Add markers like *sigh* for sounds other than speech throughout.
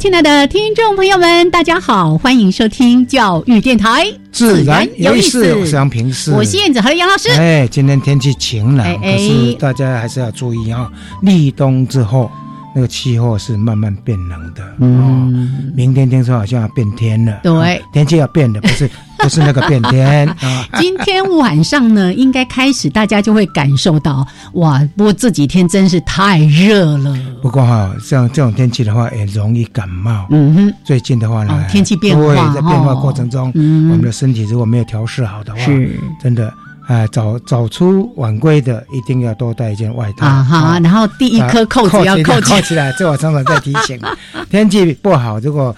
亲爱的听众朋友们，大家好，欢迎收听教育电台，自然有意思。我是杨平，我是燕子和杨老师。哎，今天天气晴朗，可是大家还是要注意啊，立冬之后。那个气候是慢慢变冷的，嗯，明天听说好像要变天了，对，天气要变的，不是不是那个变天 *laughs* 啊。今天晚上呢，应该开始大家就会感受到，哇，不过这几天真是太热了。不过哈，像这种天气的话，也容易感冒。嗯哼，最近的话呢，天气变化，在变化过程中，我们的身体如果没有调试好的话，是真的。哎，早早出晚归的一定要多带一件外套啊！哈，然后第一颗扣子要扣扣起来，这我常常在提醒。*laughs* 天气不好，如果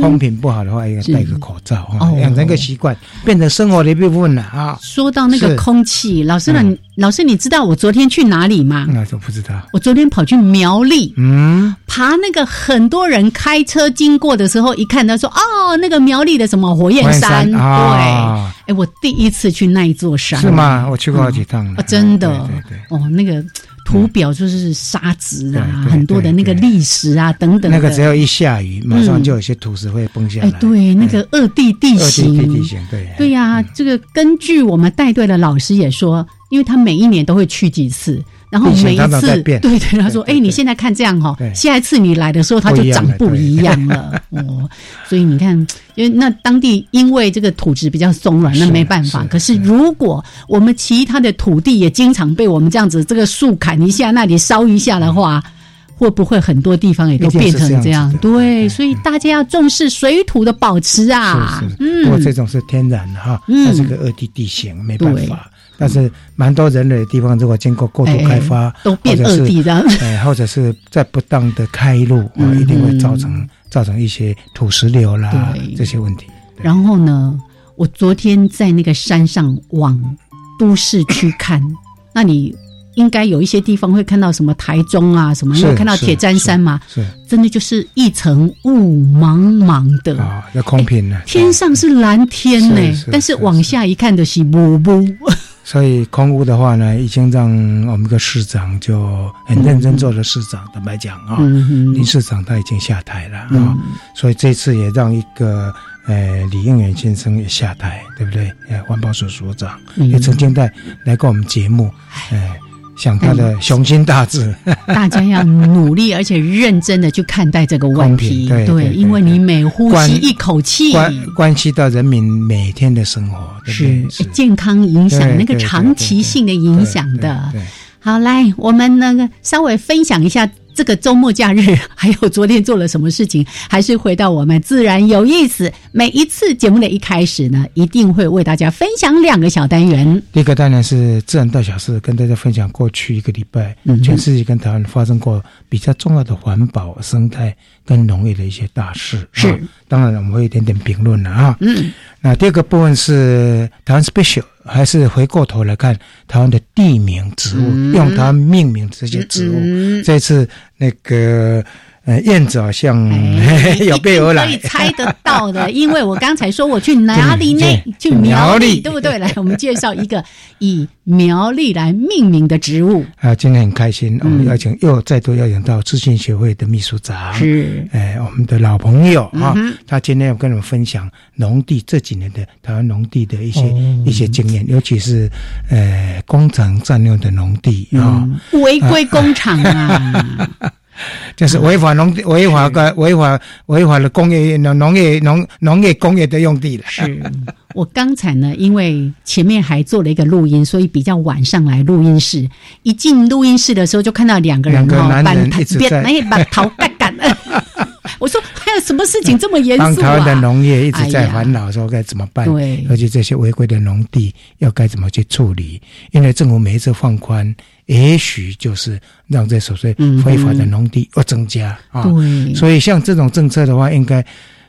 空品不好的话，要戴个口罩啊，养成个习惯，变成生活的一部分了啊。说到那个空气，老师呢？老师，你知道我昨天去哪里吗？那就不知道。我昨天跑去苗栗，嗯，爬那个很多人开车经过的时候，一看他说：“哦，那个苗栗的什么火焰山。”对，哎，我第一次去那一座山。是吗？我去过好几趟了。真的，对对。哦，那个图表就是沙子啊，很多的那个砾石啊等等。那个只要一下雨，马上就有些土石会崩下来。哎，对，那个二地地形。二地地形，对。对呀，这个根据我们带队的老师也说。因为他每一年都会去几次，然后每一次对对，他说：“哎，你现在看这样哈，下一次你来的时候，它就长不一样了。”哦，所以你看，因为那当地因为这个土质比较松软，那没办法。可是如果我们其他的土地也经常被我们这样子这个树砍一下，那里烧一下的话，会不会很多地方也都变成这样？对，所以大家要重视水土的保持啊。嗯，不过这种是天然的哈，它是个二地地形，没办法。但是蛮多人类的地方，如果经过过度开发，都变二地的，哎，或者是在不当的开路，啊，一定会造成造成一些土石流啦这些问题。然后呢，我昨天在那个山上往都市区看，*coughs* 那你应该有一些地方会看到什么台中啊什么，有看到铁砧山嘛？是，真的就是一层雾茫茫的啊，要空瓶了。天上是蓝天呢，但是往下一看的是雾雾。所以空屋的话呢，已经让我们个市长就很认真做了市长。坦白讲啊，林市长他已经下台了啊，所以这次也让一个呃李应元先生也下台，对不对？呃，环保署署长也曾经在来过我们节目，哎。想他的雄心大志，*laughs* 大家要努力而且认真的去看待这个问题。对，因为你每呼吸一口气，关关系到人民每天的生活，是健康影响那个长期性的影响的。好，来，我们那个稍微分享一下。这个周末假日，还有昨天做了什么事情？还是回到我们自然有意思。每一次节目的一开始呢，一定会为大家分享两个小单元。第一个单元是自然大小事，跟大家分享过去一个礼拜，全世界跟台湾发生过比较重要的环保、生态跟农业的一些大事。是，当然我们会一点点评论了啊。嗯，那第二个部分是台湾 special。还是回过头来看台湾的地名植物，用它命名这些植物。这次那个。呃，燕子好像有备而来，可以猜得到的，*laughs* 因为我刚才说我去哪里呢？去苗栗，对不对？来，我们介绍一个以苗栗来命名的植物。啊，今天很开心，我们邀请又再度邀请到资讯协会的秘书长，是，哎，我们的老朋友啊，他今天要跟我们分享农地这几年的台湾农地的一些一些经验，尤其是呃工厂占用的农地啊，违规工厂啊。*laughs* *laughs* *laughs* 就是违法农违法个违法违法的工业农农业农农业工业的用地了。是我刚才呢，因为前面还做了一个录音，所以比较晚上来录音室。一进录音室的时候，就看到两个人哈，把把头盖干。*laughs* *laughs* 我说还有什么事情这么严肃啊？台湾的农业一直在烦恼说该怎么办，对，而且这些违规的农地要该怎么去处理？因为政府每一次放宽。也许就是让这所谓非法的农地要增加啊，所以像这种政策的话，应该，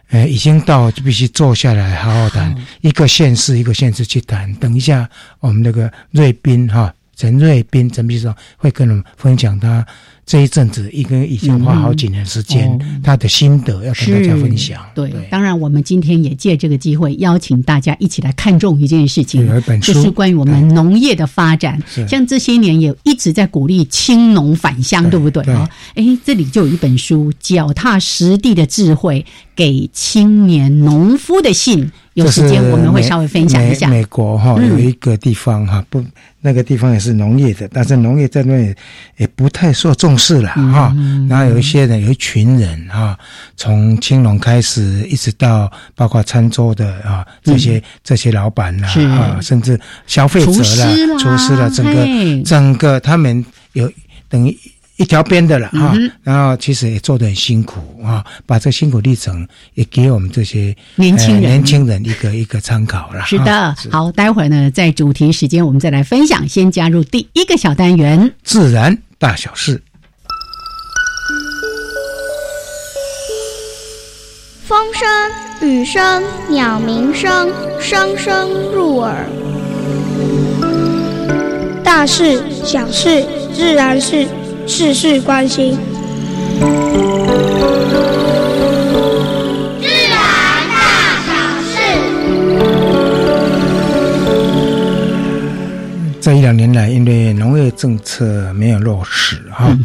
呃，已经到就必须坐下来好好谈，一个县市一个县市去谈。等一下，我们那个瑞斌哈，陈瑞斌陈秘书长会跟我们分享他。这一阵子，一个已经花好几年时间，他的心得要跟大家分享。对，当然我们今天也借这个机会邀请大家一起来看重一件事情，就是关于我们农业的发展。像这些年也一直在鼓励青农返乡，对不对啊？哎，这里就有一本书《脚踏实地的智慧》，给青年农夫的信。有时间我们会稍微分享一下。美国哈有一个地方哈不。那个地方也是农业的，但是农业在那里也不太受重视了哈。然后有一些人，有一群人哈，从青龙开始，一直到包括餐桌的啊这些这些老板啦啊，甚至消费者啦、厨师啦，整个整个他们有等于。一条边的了哈，然后其实也做得很辛苦啊，把这辛苦历程也给我们这些年轻人年轻人一个一个参考了。是的，好，待会儿呢，在主题时间我们再来分享。先加入第一个小单元：自然大小事。风声、雨声、鸟鸣声，声声入耳。大事、小事、自然是。事事关心，自然大小事。这一两年来，因为农业政策没有落实哈，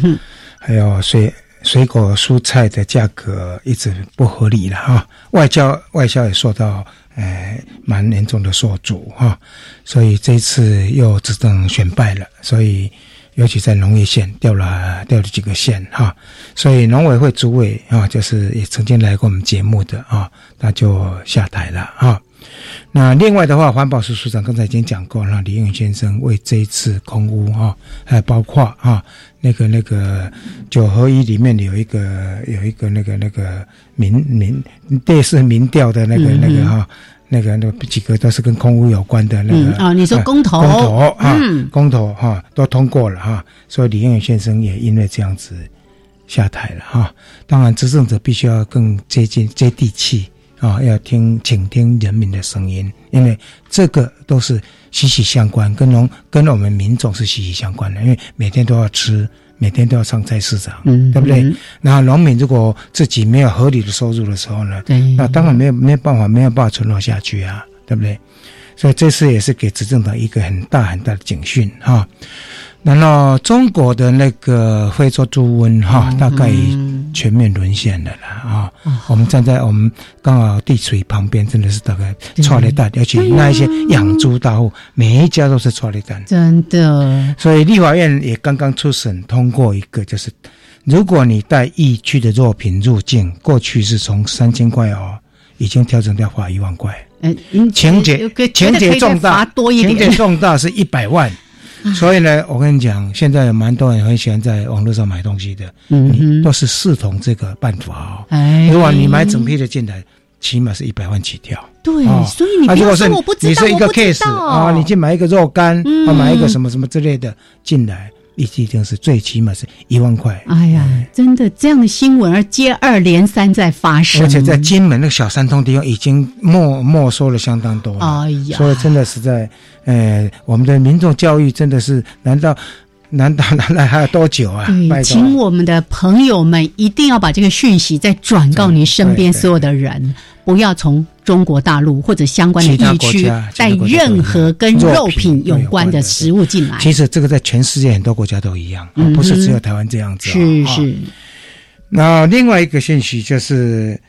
还有水水果蔬菜的价格一直不合理了哈，外交外销也受到呃蛮严重的受阻哈，所以这次又执政选败了，所以。尤其在农业县掉了掉了几个县哈，所以农委会主委啊，就是也曾经来过我们节目的啊，那就下台了啊。那另外的话，环保署署长刚才已经讲过了，李永先生为这一次空屋哈，还包括啊那个那个九合一里面有一个有一个那个那个民民电视民调的那个那个哈。那个那几个都是跟空屋有关的那个啊，你说公投，公投啊，公投哈都通过了哈，所以李永远先生也因为这样子下台了哈。当然，执政者必须要更接近接地气啊，要听倾听人民的声音，因为这个都是息息相关，跟农跟我们民众是息息相关的，因为每天都要吃。每天都要上菜市场，对不对？那农民如果自己没有合理的收入的时候呢？那当然没有没有办法，没有办法存活下去啊，对不对？所以这次也是给执政党一个很大很大的警讯哈。然后中国的那个非洲猪瘟哈，大概全面沦陷的了啊。我们站在我们刚好地水旁边，真的是大概错了蛋，而且那一些养猪大户，每一家都是错了蛋，真的。所以立法院也刚刚出审通过一个，就是如果你带疫区的肉品入境，过去是从三千块哦，已经调整掉罚一万块。嗯，情节情节重大，情节重大是一百万。所以呢，我跟你讲，现在有蛮多人很喜欢在网络上买东西的，嗯，都是视同这个办法哦。哎，如果你买整批的进来，起码是一百万起跳。对，所以你不要说我不知道，你是一个 case 啊，你去买一个肉干，啊，买一个什么什么之类的进来。一定是最起码是一万块。哎呀，真的这样的新闻而接二连三在发生，而且在金门那个小三通地方已经没没收了相当多。哎呀，所以真的是在，呃，我们的民众教育真的是，难道难道难道还要多久啊？对，请我们的朋友们一定要把这个讯息再转告你身边所有的人。不要从中国大陆或者相关的地区带任何跟肉品有关的食物进来。其实这个在全世界很多国家都一样，不是只有台湾这样子。是是。那另外一个讯息就是。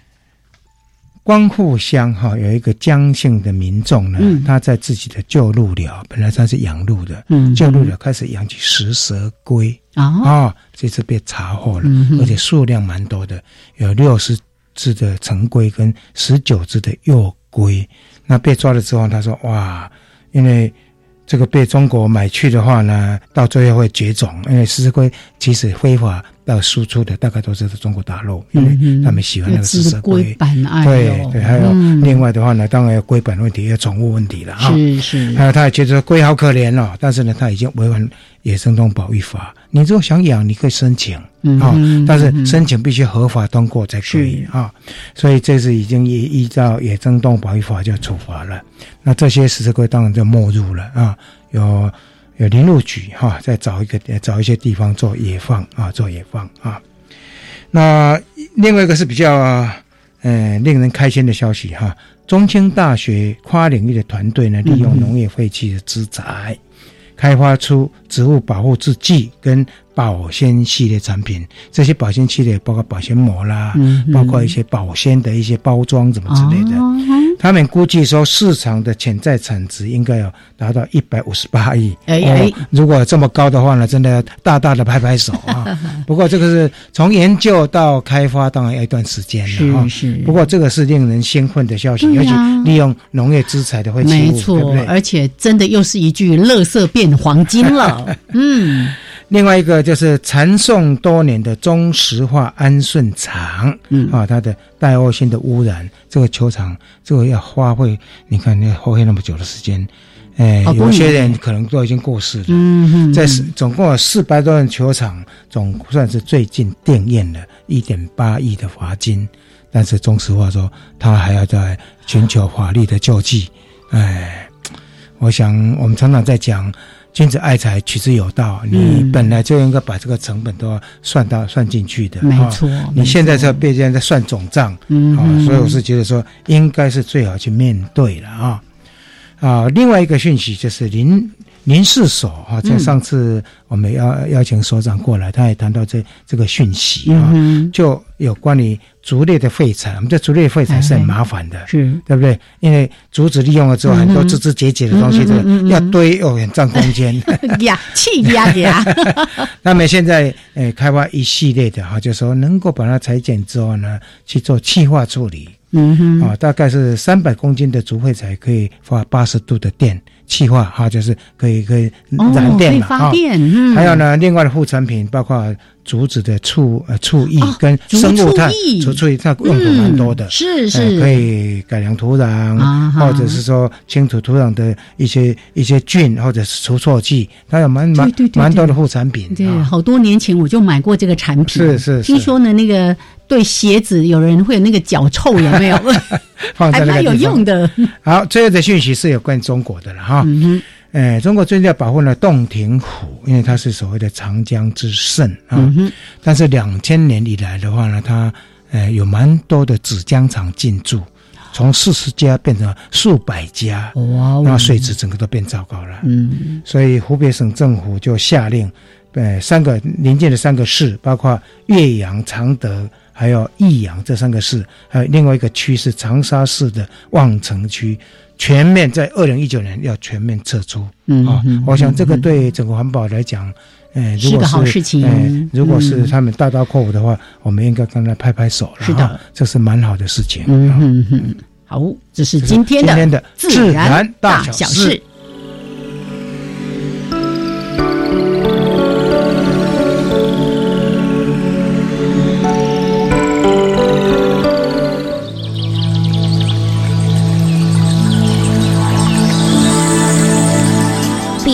光复乡哈有一个江姓的民众呢，他在自己的旧鹿寮，本来他是养鹿的，旧鹿寮开始养起食蛇龟啊，这次被查获了，而且数量蛮多的，有六十只的成龟跟十九只的幼龟。那被抓了之后，他说哇，因为。这个被中国买去的话呢，到最后会绝种，因为食蛇龟其实非法到输出的大概都是中国大陆，因为他们喜欢那个狮子龟。对对，还有另外的话呢，当然有龟本问题，有宠物问题了哈。是是。还有他也觉得龟好可怜哦，但是呢，他已经违反野生动物保育法。你如果想养，你可以申请啊，但是申请必须合法通过才可以啊。所以这是已经依依照野生动物保育法就处罚了。那这些食蛇龟当然就没入了啊。有有林路局哈，再找一个找一些地方做野放啊，做野放啊。那另外一个是比较嗯令人开心的消息哈，中青大学跨领域的团队呢，利用农业废弃的资材。开发出植物保护制剂跟保鲜系列产品，这些保鲜系列包括保鲜膜啦，包括一些保鲜的一些包装怎么之类的。他们估计说，市场的潜在产值应该要达到一百五十八亿。哎哎，如果这么高的话呢，真的要大大的拍拍手啊！*laughs* 不过这个是从研究到开发，当然要一段时间了。是是。不过这个是令人兴奋的消息，尤其利用农业资材的废弃物，没错，而且真的又是一句“乐色变黄金”了。*laughs* 嗯。另外一个就是传颂多年的中石化安顺厂，嗯啊，它的带恶性的污染，这个球场这个要花费，你看要花费那么久的时间，哎，有些人可能都已经过世了。嗯嗯，在总共有四百多人球场，总算是最近定验了一点八亿的罚金，但是中石化说他还要在寻求法律的救济。哎，我想我们常常在讲。君子爱财，取之有道。你本来就应该把这个成本都要算到算进去的。没错，你现在在被人在算总账，啊，所以我是觉得说，应该是最好去面对了啊。啊，另外一个讯息就是林林氏所啊，在上次我们邀邀请所长过来，他也谈到这这个讯息啊，就有关于。竹类的废材，我们这竹类废材是很麻烦的，是对不对？因为竹子利用了之后，很多枝枝节节的东西，这个要堆哦，很占空间。*laughs* 呀，气压呀！*laughs* 那么现在，呃，开发一系列的哈，就说能够把它裁剪之后呢，去做气化处理。嗯哼，啊，大概是三百公斤的竹废材可以发八十度的电。气化哈，就是可以可以燃电嘛哈。还有呢，另外的副产品包括竹子的醋呃醋液跟生物炭，竹醋液它用途蛮多的，是是，可以改良土壤，或者是说清除土壤的一些一些菌，或者是除错剂，它有蛮蛮蛮多的副产品。对，好多年前我就买过这个产品，是是。听说呢，那个对鞋子有人会有那个脚臭，有没有？*laughs* 放在那个有用的。好，最后的讯息是有关中国的了哈。嗯哼，哎，中国最近要保护了洞庭湖，因为它是所谓的长江之肾啊。嗯，但是两千年以来的话呢，它呃有蛮多的纸浆厂进驻，从四十家变成数百家，哇，那水质整个都变糟糕了。嗯，所以湖北省政府就下令，呃，三个临近的三个市，包括岳阳、常德。还有益阳这三个市，还有另外一个区是长沙市的望城区，全面在二零一九年要全面撤出。嗯啊，我想这个对整个环保来讲，呃，是个好事情。呃，如果是他们大刀阔斧的话，我们应该跟他拍拍手了。是的，这是蛮好的事情。嗯嗯嗯，好，这是今天的自然大小事。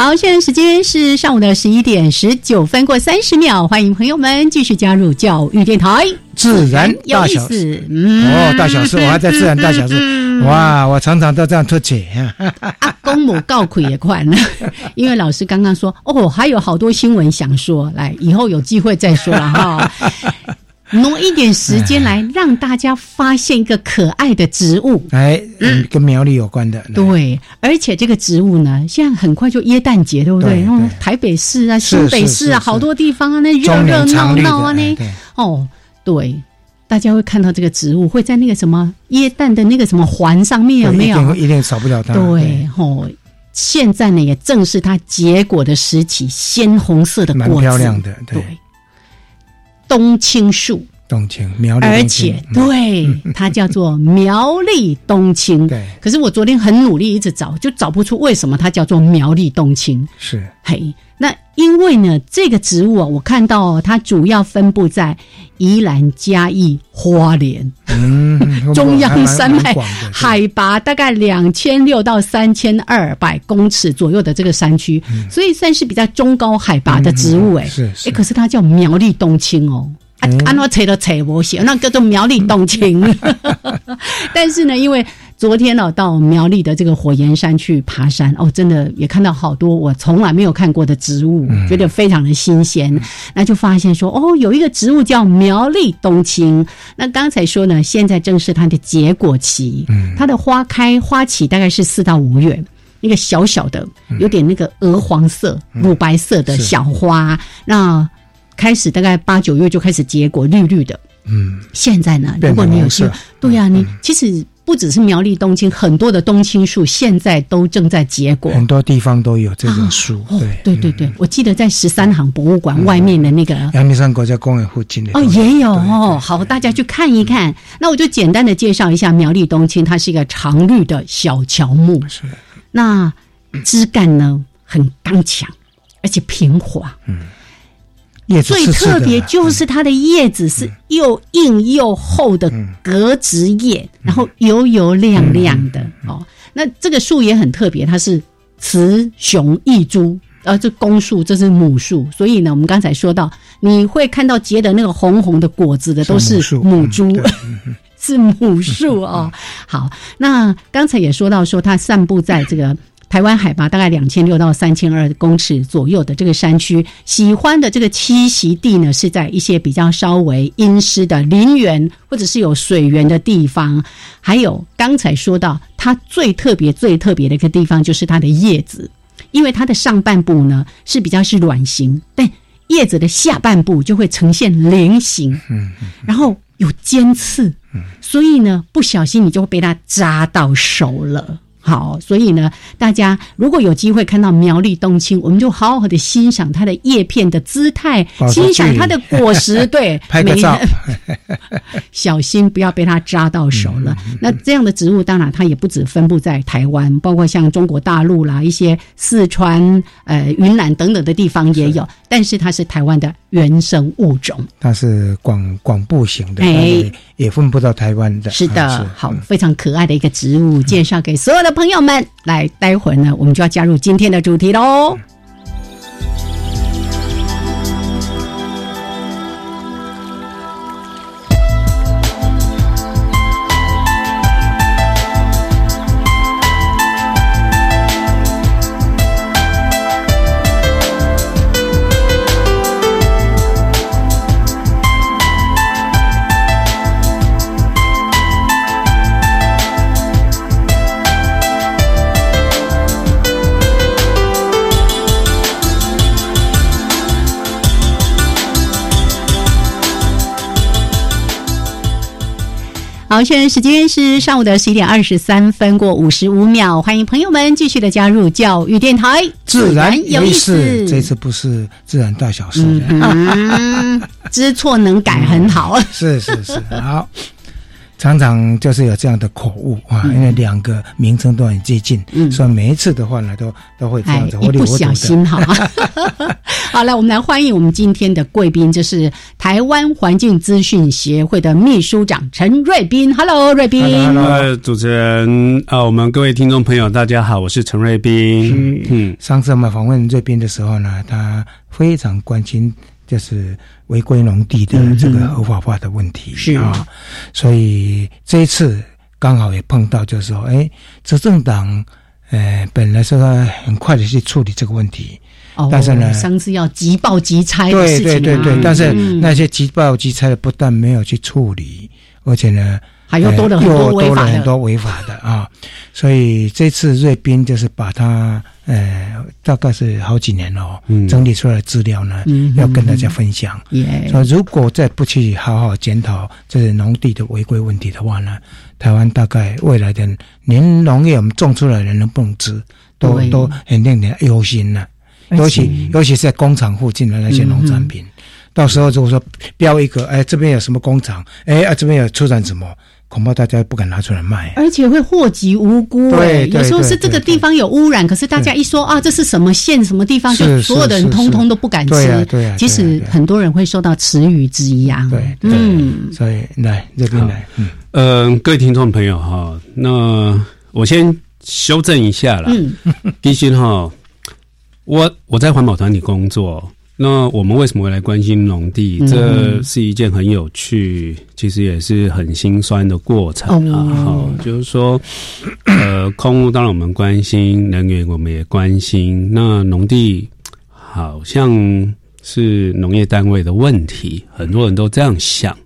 好，现在时间是上午的十一点十九分过三十秒，欢迎朋友们继续加入教育电台。自然大小事，哦，大小事，我还在自然大小事。哇，我常常都这样脱节。*laughs* 啊，公母告苦也快呢，因为老师刚刚说哦，还有好多新闻想说，来以后有机会再说了哈。挪一点时间来让大家发现一个可爱的植物，哎，跟苗栗有关的。对，而且这个植物呢，现在很快就耶诞节，对不对？然后台北市啊、新北市啊，好多地方啊，那热热闹闹啊，那哦，对，大家会看到这个植物会在那个什么耶诞的那个什么环上面有没有？一定少不了它。对，哦，现在呢也正是它结果的时期，鲜红色的果子，蛮漂亮的，对。冬青树，冬青苗栗，而且对 *laughs* 它叫做苗栗冬青。*laughs* 对，可是我昨天很努力一直找，就找不出为什么它叫做苗栗冬青。是，嘿，那因为呢，这个植物啊，我看到它主要分布在宜兰、嘉义、花莲，嗯，中央山脉，海拔大概两千六到三千二百公尺左右的这个山区，所以算是比较中高海拔的植物。哎，是，哎，可是它叫苗栗冬青哦。啊，安那扯都扯不写，那叫做苗栗冬青。*laughs* 但是呢，因为昨天呢到苗栗的这个火焰山去爬山，哦，真的也看到好多我从来没有看过的植物，觉得非常的新鲜。那就发现说，哦，有一个植物叫苗栗冬青。那刚才说呢，现在正是它的结果期，它的花开花期大概是四到五月，一个小小的，有点那个鹅黄色、乳白色的小花，那。开始大概八九月就开始结果，绿绿的。嗯，现在呢，如果你有心，对呀，你其实不只是苗栗冬青，很多的冬青树现在都正在结果，很多地方都有这种树。对对对对，我记得在十三行博物馆外面的那个阳明山国家公园附近的哦，也有哦。好，大家去看一看。那我就简单的介绍一下苗栗冬青，它是一个常绿的小乔木。是，那枝干呢很刚强，而且平滑。嗯。最特别就是它的叶子是又硬又厚的格子叶，然后油油亮亮的哦。那这个树也很特别，它是雌雄异株，呃，这公树，这是母树。所以呢，我们刚才说到，你会看到结的那个红红的果子的都是母株，是母树 *laughs* 哦。好，那刚才也说到说它散布在这个。台湾海拔大概两千六到三千二公尺左右的这个山区，喜欢的这个栖息地呢，是在一些比较稍微阴湿的林园，或者是有水源的地方。还有刚才说到，它最特别、最特别的一个地方就是它的叶子，因为它的上半部呢是比较是卵形，但叶子的下半部就会呈现菱形，嗯，然后有尖刺，所以呢，不小心你就会被它扎到手了。好，所以呢，大家如果有机会看到苗栗冬青，我们就好好的欣赏它的叶片的姿态，欣赏它的果实。*laughs* 对，拍个照，*laughs* 小心不要被它扎到手了。那这样的植物，当然它也不止分布在台湾，包括像中国大陆啦，一些四川、呃云南等等的地方也有。但是它是台湾的原生物种，它是广广布型的，哎，也分布到台湾的。是的，好，非常可爱的一个植物，介绍给所有的朋友们。来，待会儿呢，我们就要加入今天的主题喽。好，现在时间是上午的十一点二十三分过五十五秒，欢迎朋友们继续的加入教育电台，自然有意思。这次不是自然大小事，嗯知错能改，很好。*laughs* 是是是，好。常常就是有这样的口误啊，因为两个名称都很接近，所以每一次的话呢，都都会这样子，一不小心哈。*laughs* 好了，我们来欢迎我们今天的贵宾，就是台湾环境资讯协会的秘书长陈瑞斌。Hello，瑞斌。Hello，主持人啊，我们各位听众朋友，大家好，我是陈瑞斌。嗯，上次我们访问瑞斌的时候呢，他非常关心。就是违规农地的这个合法化的问题是。啊，所以这一次刚好也碰到，就是说，哎，执政党，呃，本来说很快的去处理这个问题，但是呢，上次要急报急拆的事情，对对对对，但是那些急报急拆的不但没有去处理，而且呢。还又多了很多违法的，很多违法的啊！所以这次瑞斌就是把他呃，大概是好几年了哦，整理出来的资料呢，要跟大家分享。说如果再不去好好检讨这农地的违规问题的话呢，台湾大概未来的连农业我们种出来的人能不能吃，都都很令人忧心了。尤其尤其是在工厂附近的那些农产品，到时候如果说标一个，哎，这边有什么工厂，哎啊，这边有出产什么。恐怕大家不敢拿出来卖，而且会祸及无辜。对，有时候是这个地方有污染，可是大家一说啊，这是什么县什么地方，就所有的人通通都不敢吃。对啊，对啊。即使很多人会受到池鱼之殃。对，嗯。所以来这边来，嗯，呃，各位听众朋友哈，那我先修正一下啦。嗯，*laughs* 第一哈，我我在环保团体工作。那我们为什么会来关心农地？这是一件很有趣，其实也是很心酸的过程啊。好，就是说，呃，空屋当然我们关心，能源我们也关心。那农地好像是农业单位的问题，很多人都这样想。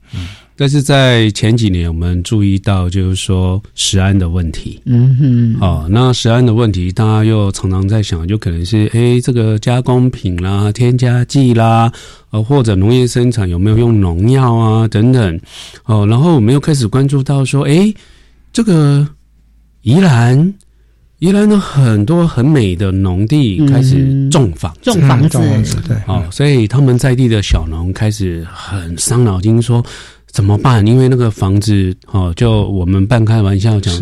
但是在前几年，我们注意到，就是说食安的问题。嗯哼，哦，那食安的问题，大家又常常在想，就可能是，哎，这个加工品啦、添加剂啦，呃，或者农业生产有没有用农药啊等等。哦，然后我们又开始关注到说，哎，这个宜兰，宜兰的很多很美的农地开始种房种房子，对，哦，所以他们在地的小农开始很伤脑筋说。怎么办？因为那个房子哦，就我们半开玩笑讲，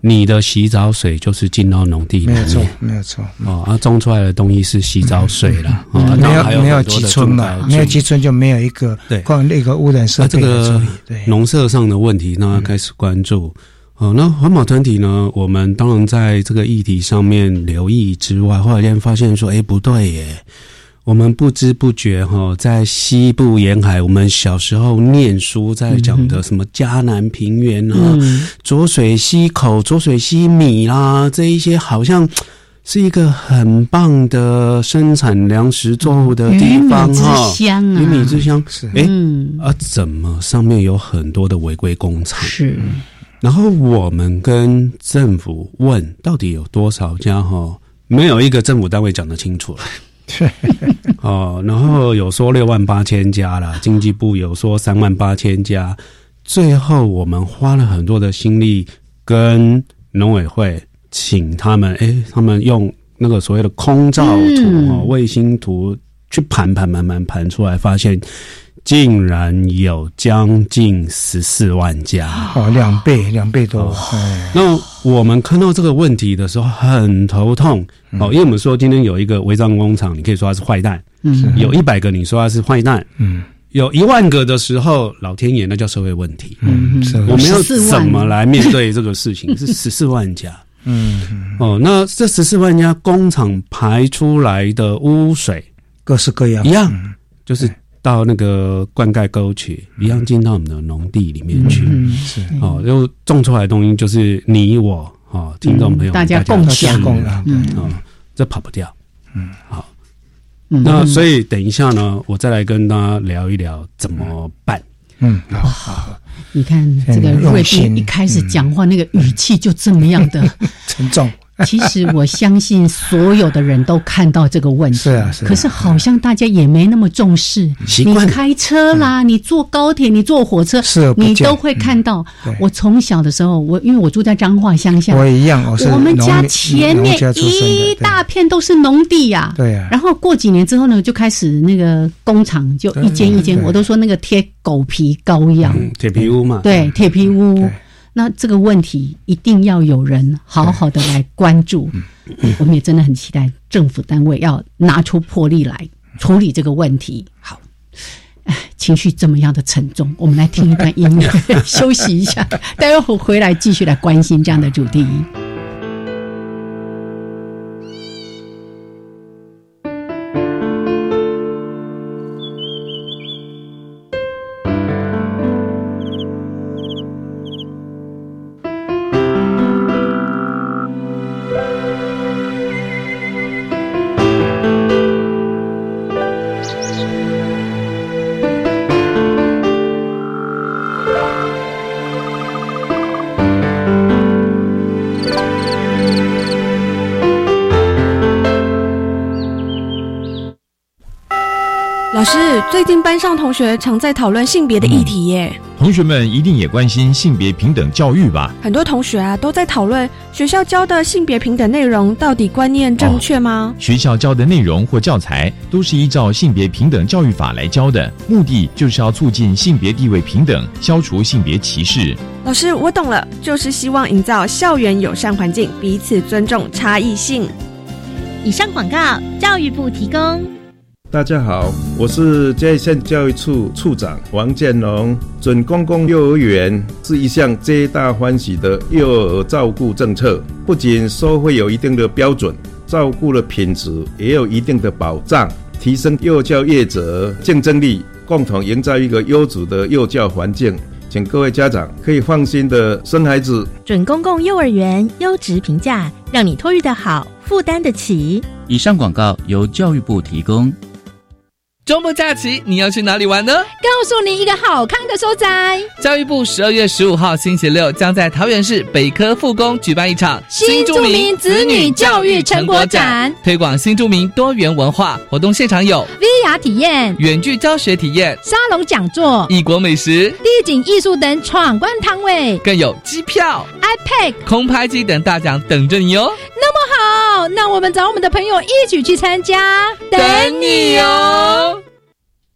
你的洗澡水就是进到农地里面，没有错，没有错哦。啊，种出来的东西是洗澡水了，没有没有积村嘛，没有积村就没有一个对，光那个污染设备的对农舍上的问题，那开始关注哦。那环保团体呢？我们当然在这个议题上面留意之外，后来间发现说，哎，不对耶。我们不知不觉哈，在西部沿海，我们小时候念书在讲的什么迦南平原啊，浊水溪口、浊水溪米啦，这一些好像是一个很棒的生产粮食作物的地方哈，鱼米之乡是哎啊，怎么上面有很多的违规工厂？是，然后我们跟政府问，到底有多少家哈？没有一个政府单位讲得清楚了。*laughs* 哦，然后有说六万八千家啦，*laughs* 经济部有说三万八千家，最后我们花了很多的心力跟农委会请他们，哎，他们用那个所谓的空照图哦，卫星图去盘盘盘盘盘出来，发现。竟然有将近十四万家，哦，两倍，两倍多。那我们看到这个问题的时候很头痛，哦，因为我们说今天有一个违章工厂，你可以说他是坏蛋，嗯，有一百个你说他是坏蛋，嗯，有一万个的时候，老天爷那叫社会问题，嗯，我们要怎么来面对这个事情？*laughs* 是十四万家，嗯，哦，那这十四万家工厂排出来的污水，各式各样，一样，就是。到那个灌溉沟渠一样进到我们的农地里面去，是。哦，就种出来的东西就是你我哦，听众朋友大家共享。的，嗯。这跑不掉，嗯，好，那所以等一下呢，我再来跟大家聊一聊怎么办，嗯，好，你看这个瑞斌一开始讲话那个语气就这么样的。*laughs* 沉重。*laughs* 其实我相信所有的人都看到这个问题，是啊，是。可是好像大家也没那么重视。你开车啦，你坐高铁，你坐火车，是，你都会看到。我从小的时候，我因为我住在彰化乡下，我一样，我们家前面一大片都是农地呀。对呀。然后过几年之后呢，就开始那个工厂就一间一间，我都说那个贴狗皮膏药，铁皮屋嘛。对，铁皮屋。那这个问题一定要有人好好的来关注，我们也真的很期待政府单位要拿出魄力来处理这个问题。好，哎，情绪这么样的沉重，我们来听一段音乐 *laughs* 休息一下，待会回来继续来关心这样的主题。班上同学常在讨论性别的议题耶。同学们一定也关心性别平等教育吧？很多同学啊都在讨论学校教的性别平等内容到底观念正确吗？学校教的内容或教材都是依照性别平等教育法来教的，目的就是要促进性别地位平等，消除性别歧视。老师，我懂了，就是希望营造校园友善环境，彼此尊重差异性。以上广告，教育部提供。大家好，我是嘉义县教育处处长王建龙。准公共幼儿园是一项皆大欢喜的幼儿照顾政策，不仅收费有一定的标准，照顾的品质也有一定的保障，提升幼教业者竞争力，共同营造一个优质的幼教环境。请各位家长可以放心的生孩子。准公共幼儿园优质评价，让你托育的好，负担得起。以上广告由教育部提供。周末假期你要去哪里玩呢？告诉你一个好看的所在。教育部十二月十五号星期六将在桃园市北科复工举办一场新著名子女教育成果展，推广新著名多元文化。活动现场有 VR 体验、远距教学体验、沙龙讲座、异国美食、地景艺术等闯关摊位，更有机票、iPad、空拍机等大奖等着你哦。那么好，那我们找我们的朋友一起去参加，等你哦。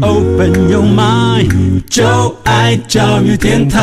Open your mind，就爱教育电台。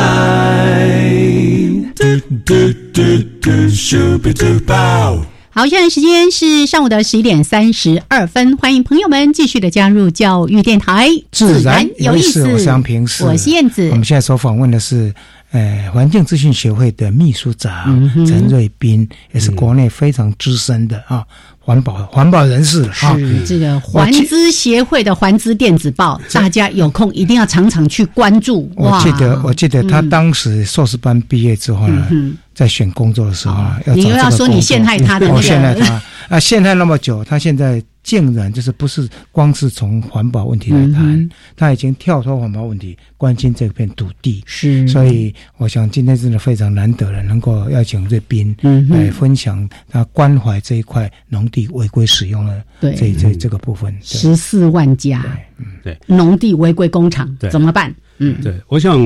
好，现在时间是上午的十一点三十二分，欢迎朋友们继续的加入教育电台，自然有意思。我是平，我是燕子。我们现在所访问的是。呃，环境资讯协会的秘书长陈瑞斌，也是国内非常资深的啊，环保环保人士啊。这个环资协会的环资电子报，大家有空一定要常常去关注。我记得，我记得他当时硕士班毕业之后呢，在选工作的时候，你又要说你陷害他的，陷害他 *laughs* 啊，陷害那么久，他现在。竟然就是不是光是从环保问题来谈，他已经跳脱环保问题，关心这片土地。是，所以我想今天真的非常难得了，能够邀请瑞斌来分享他关怀这一块农地违规使用的这这这个部分。十四万家，嗯，对，农地违规工厂怎么办？嗯，对，我想。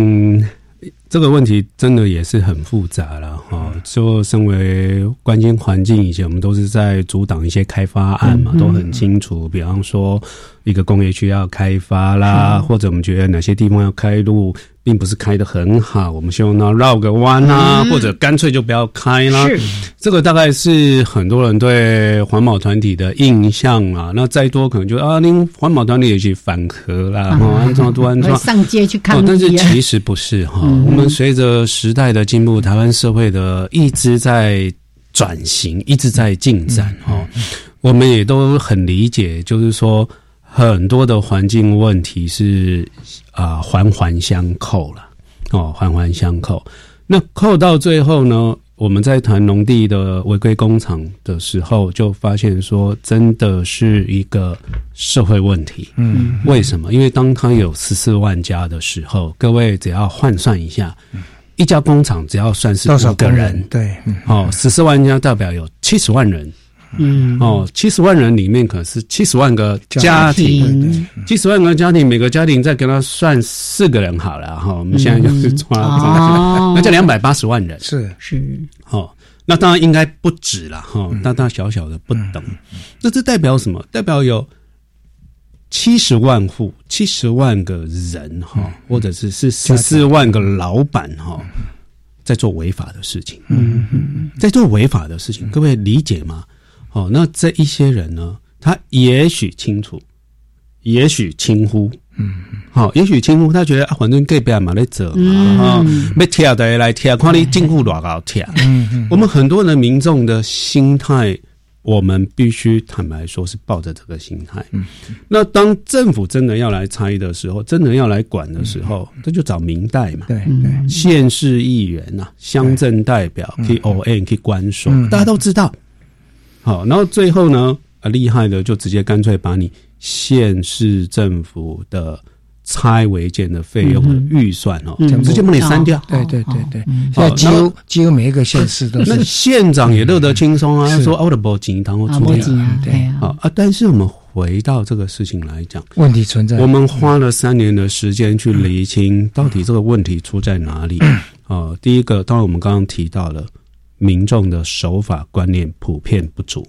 这个问题真的也是很复杂了哈。就身为关心环境，以前我们都是在阻挡一些开发案嘛，都很清楚。比方说，一个工业区要开发啦，或者我们觉得哪些地方要开路。并不是开的很好，我们希望它绕个弯啊，或者干脆就不要开啦。是，这个大概是很多人对环保团体的印象啊。那再多可能就啊，您环保团体也去反核啦，安装都安装，上街去看。但是其实不是哈，我们随着时代的进步，台湾社会的一直在转型，一直在进展哈。我们也都很理解，就是说。很多的环境问题是啊环环相扣了哦，环环相扣。那扣到最后呢，我们在谈农地的违规工厂的时候，就发现说，真的是一个社会问题。嗯，为什么？因为当它有十四万家的时候，各位只要换算一下，一家工厂只要算是多少个人？对，哦，十四万家代表有七十万人。嗯。哦，七十万人里面可是七十万个家庭，七十万个家庭，每个家庭再给他算四个人好了哈。我们现在就是抓，*laughs* 那叫两百八十万人，是。是。哦。那当然应该不止了哈，大大小小的不等。那这代表什么？代表有七十万户，七十万个人哈，或者是是十四万个老板哈，在做违法的事情。嗯嗯嗯，在做违法的事情，各位理解吗？哦，那这一些人呢？他也许清楚，也许轻忽，嗯，好，也许轻忽他觉得啊，反正隔壁嘛在走嘛，没跳的来跳，看你进户多高跳。嗯嗯我们很多人民众的心态。我们必须坦白说，是抱着这个心态。嗯，那当政府真的要来拆的时候，真的要来管的时候，这就找民代嘛。对对，县市议员呐，乡镇代表可以 O N 可以关说，大家都知道。好，然后最后呢，啊，厉害的就直接干脆把你县市政府的。拆违建的费用的预算哦，直接把你删掉。对对对对，现在几乎几乎每一个县市都是。那县长也乐得轻松啊，说奥德伯锦堂或出点。对啊啊！但是我们回到这个事情来讲，问题存在。我们花了三年的时间去厘清到底这个问题出在哪里啊？第一个，当然我们刚刚提到了民众的守法观念普遍不足。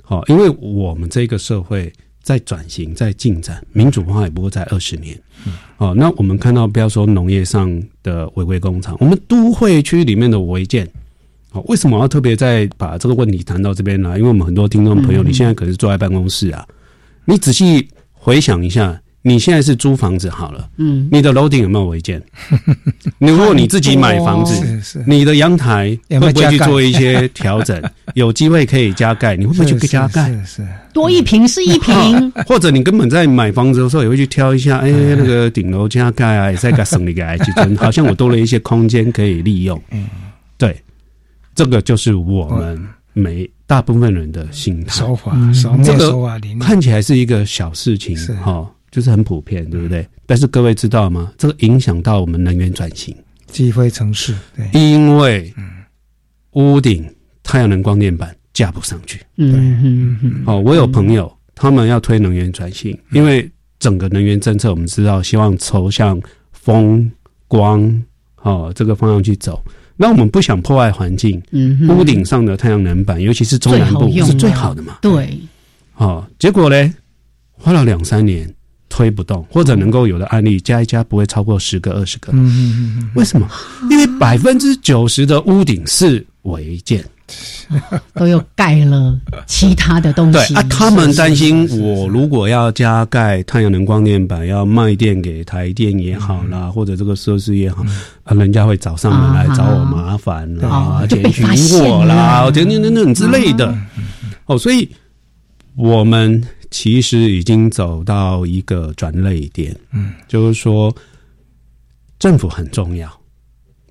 好，因为我们这个社会。在转型，在进展，民主化也不过在二十年。哦，那我们看到，不要说农业上的违规工厂，我们都会区里面的违建，哦，为什么要特别再把这个问题谈到这边呢？因为我们很多听众朋友，你现在可能是坐在办公室啊，你仔细回想一下。你现在是租房子好了，嗯，你的楼顶有没有违建？你 *laughs* 如果你自己买房子，*laughs* 你的阳台会不会去做一些 *laughs* 调整？有机会可以加盖，你会不会去加盖？是多一平是一平，或者你根本在买房子的时候也会去挑一下，哎，那个顶楼加盖啊，也在个省里个 H 村，好像我多了一些空间可以利用。嗯，对，这个就是我们每大部分人的心态。手法，这个看起来是一个小事情，哈。就是很普遍，对不对？但是各位知道吗？这个影响到我们能源转型，机飞城市。对，因为屋顶太阳能光电板架不上去。嗯嗯嗯。哦，我有朋友，他们要推能源转型，因为整个能源政策，我们知道，希望朝向风光哦这个方向去走。那我们不想破坏环境，嗯，屋顶上的太阳能板，尤其是中南部是最好的嘛。对。哦，结果呢，花了两三年。推不动，或者能够有的案例加一加不会超过十个二十个。嗯嗯嗯为什么？因为百分之九十的屋顶是违建，*laughs* 都有盖了其他的东西。对啊，他们担心我如果要加盖太阳能光电板，要卖电给台电也好啦，或者这个设施也好，啊，人家会找上门来找我麻烦啦，检举我啦，等等等等之类的。哦，所以我们。其实已经走到一个转类点，嗯，就是说政府很重要，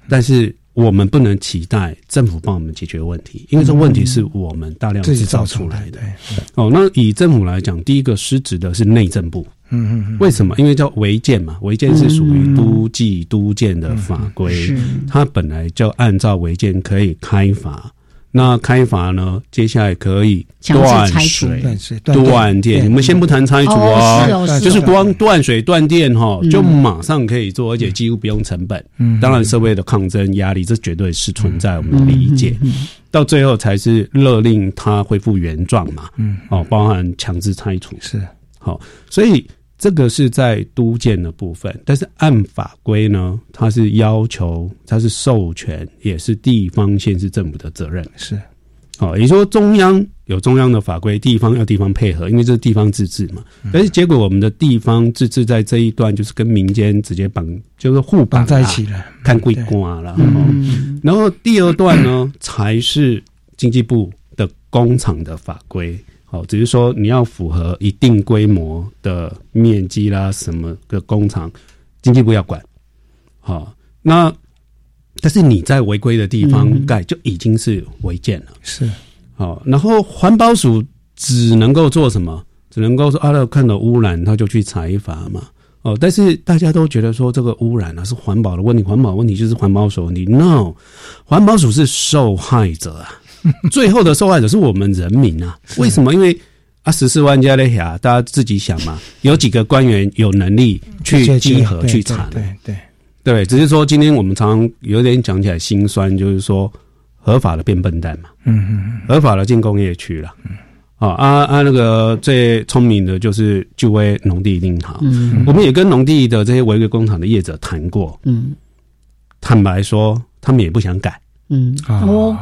但是我们不能期待政府帮我们解决问题，因为这问题是我们大量制造出来的。哦，那以政府来讲，第一个失职的是内政部，嗯嗯，为什么？因为叫违建嘛，违建是属于都计都建的法规，它本来就按照违建可以开罚。那开罚呢？接下来可以断水、断电。我们先不谈拆除啊，就是光断水断电哈，就马上可以做，而且几乎不用成本。嗯，当然社会的抗争压力，这绝对是存在，我们理解。到最后才是勒令它恢复原状嘛。嗯，哦，包含强制拆除是好，所以。这个是在都建的部分，但是按法规呢，它是要求，它是授权，也是地方县市政府的责任。是，哦，也说中央有中央的法规，地方要地方配合，因为这是地方自治嘛。但是结果我们的地方自治在这一段就是跟民间直接绑，就是互绑在一起了，看贵瓜了。然后第二段呢，才是经济部的工厂的法规。好，只是说你要符合一定规模的面积啦，什么的工厂，经济部要管。好，那但是你在违规的地方盖就已经是违建了。是，好，然后环保署只能够做什么？只能够说阿乐看到污染，他就去裁罚嘛。哦，但是大家都觉得说这个污染啊是环保的问题，环保问题就是环保署问题。No，环保署是受害者啊。*laughs* 最后的受害者是我们人民啊！为什么？因为啊，十四万家的下，大家自己想嘛。有几个官员有能力去集合去查？对对对，只是说今天我们常常有点讲起来心酸，就是说合法的变笨蛋嘛。嗯嗯合法的进工业区了。嗯。啊啊啊！那个最聪明的就是就为农地定好。嗯。我们也跟农地的这些违规工厂的业者谈过。嗯。坦白说，他们也不想改。嗯。哦。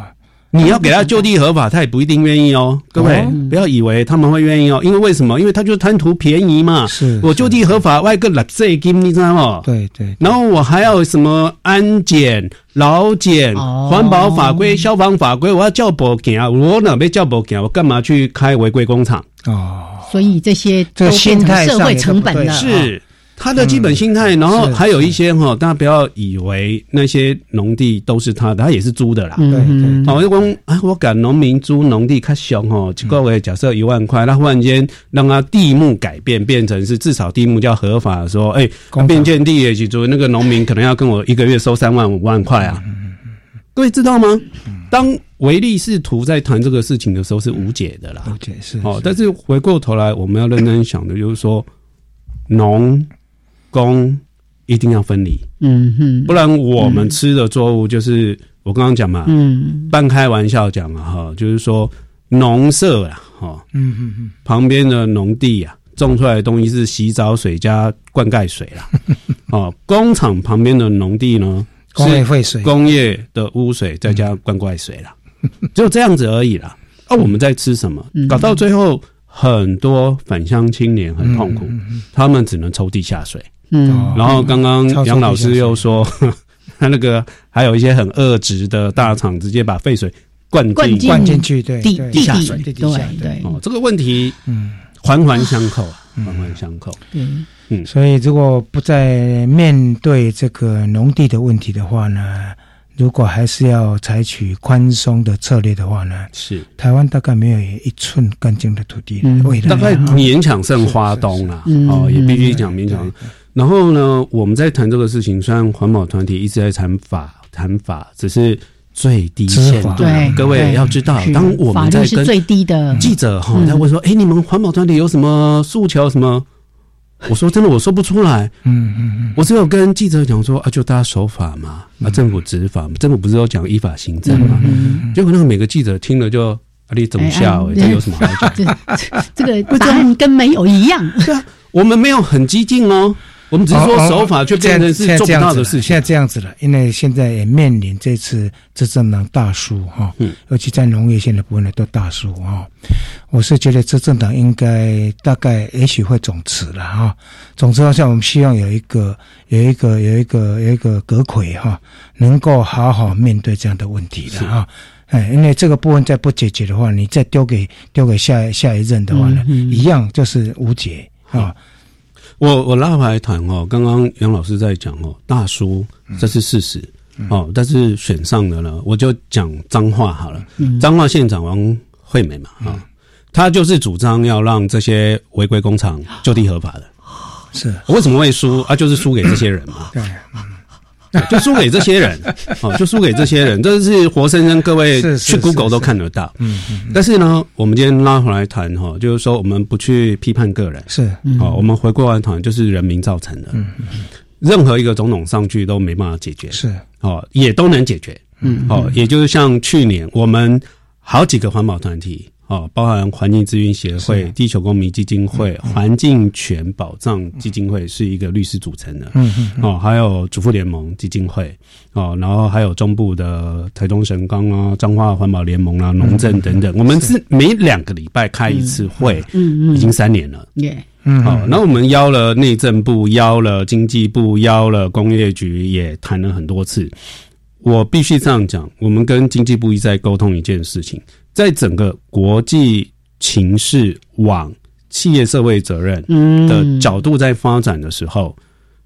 你要给他就地合法，他也不一定愿意哦。各位不要以为他们会愿意哦，因为为什么？因为他就是贪图便宜嘛。是我就地合法，外个垃圾金，你知道吗？对对。然后我还要什么安检、劳检、环保法规、消防法规，我要叫保警啊！我哪边叫保警？我干嘛去开违规工厂？哦，所以这些这个心态社会成本的是。他的基本心态，然后还有一些哈，大家不要以为那些农地都是他的，他也是租的啦。对对，好，我讲啊，我赶农民租农地，看凶哈，一个月假设一万块，那忽然间让他地目改变，变成是至少地目叫合法的时候，哎，变建地也去做，那个农民可能要跟我一个月收三万五万块啊。各位知道吗？当唯利是图在谈这个事情的时候是无解的啦。无解是哦，但是回过头来，我们要认真想的就是说农。工一定要分离，嗯哼，不然我们吃的作物就是我刚刚讲嘛，嗯，半开玩笑讲嘛，哈，就是说农舍啊，哈，嗯哼哼，旁边的农地啊，种出来的东西是洗澡水加灌溉水啦，*laughs* 哦，工厂旁边的农地呢，工业废水，工业的污水再加灌溉水啦，只有这样子而已啦。啊，我们在吃什么？搞到最后，很多返乡青年很痛苦，他们只能抽地下水。嗯，然后刚刚杨老师又说，*laughs* 他那个还有一些很恶质的大厂，直接把废水灌进灌进去，对地地下水，对对。哦，这个问题嗯。环环相扣啊，环环相扣。嗯嗯，所以如果不再面对这个农地的问题的话呢，如果还是要采取宽松的策略的话呢，是。台湾大概没有一寸干净的土地，大概勉强剩花东了，哦，也必须讲勉强。然后呢，我们在谈这个事情，虽然环保团体一直在谈法谈法，只是最低限度。各位要知道，当我们在跟最低的记者哈，他会说：“哎，你们环保团体有什么诉求？什么？”我说：“真的，我说不出来。”嗯嗯嗯，我只有跟记者讲说：“啊，就大家守法嘛，啊，政府执法，政府不是都讲依法行政嘛？”结果那个每个记者听了就啊，你怎么笑？这有什么好讲？*laughs* 这个答案跟没有一样。*laughs* 对啊，我们没有很激进哦。我们只是说手法，就变成是做不到的事情。现在这样子了，因为现在也面临这次执政党大输哈，嗯，尤其在农业县的部分呢都大输哈。我是觉得执政党应该大概也许会总辞了哈。总之，好像我们希望有一个有一个有一个有一个阁魁哈，能够好好面对这样的问题的哈。哎，因为这个部分再不解决的话，你再丢给丢给下下一任的话呢，一样就是无解啊。我我拉回来谈哦，刚刚杨老师在讲哦，大叔这是事实哦，但是选上的呢，我就讲脏话好了。脏话县长王惠美嘛啊，他就是主张要让这些违规工厂就地合法的。是为什么会输啊？就是输给这些人嘛。对。就输给这些人，*laughs* 哦，就输给这些人，这是活生生，各位去 Google 都看得到。嗯嗯。但是呢，我们今天拉回来谈哈，就是说我们不去批判个人，是哦，我们回过来谈，就是人民造成的。嗯嗯。任何一个总统上去都没办法解决，是哦，也都能解决。嗯。哦，也就是像去年我们好几个环保团体。哦，包含环境资源协会、地球公民基金会、环境权保障基金会是一个律师组成的。嗯嗯。哦，还有主妇联盟基金会，哦，然后还有中部的台东神冈啊、彰化环保联盟啊、农政等等。我们是每两个礼拜开一次会，嗯嗯，已经三年了。耶，嗯。好，那我们邀了内政部、邀了经济部、邀了工业局，也谈了很多次。我必须这样讲，我们跟经济部一再沟通一件事情。在整个国际情势往企业社会责任的角度在发展的时候，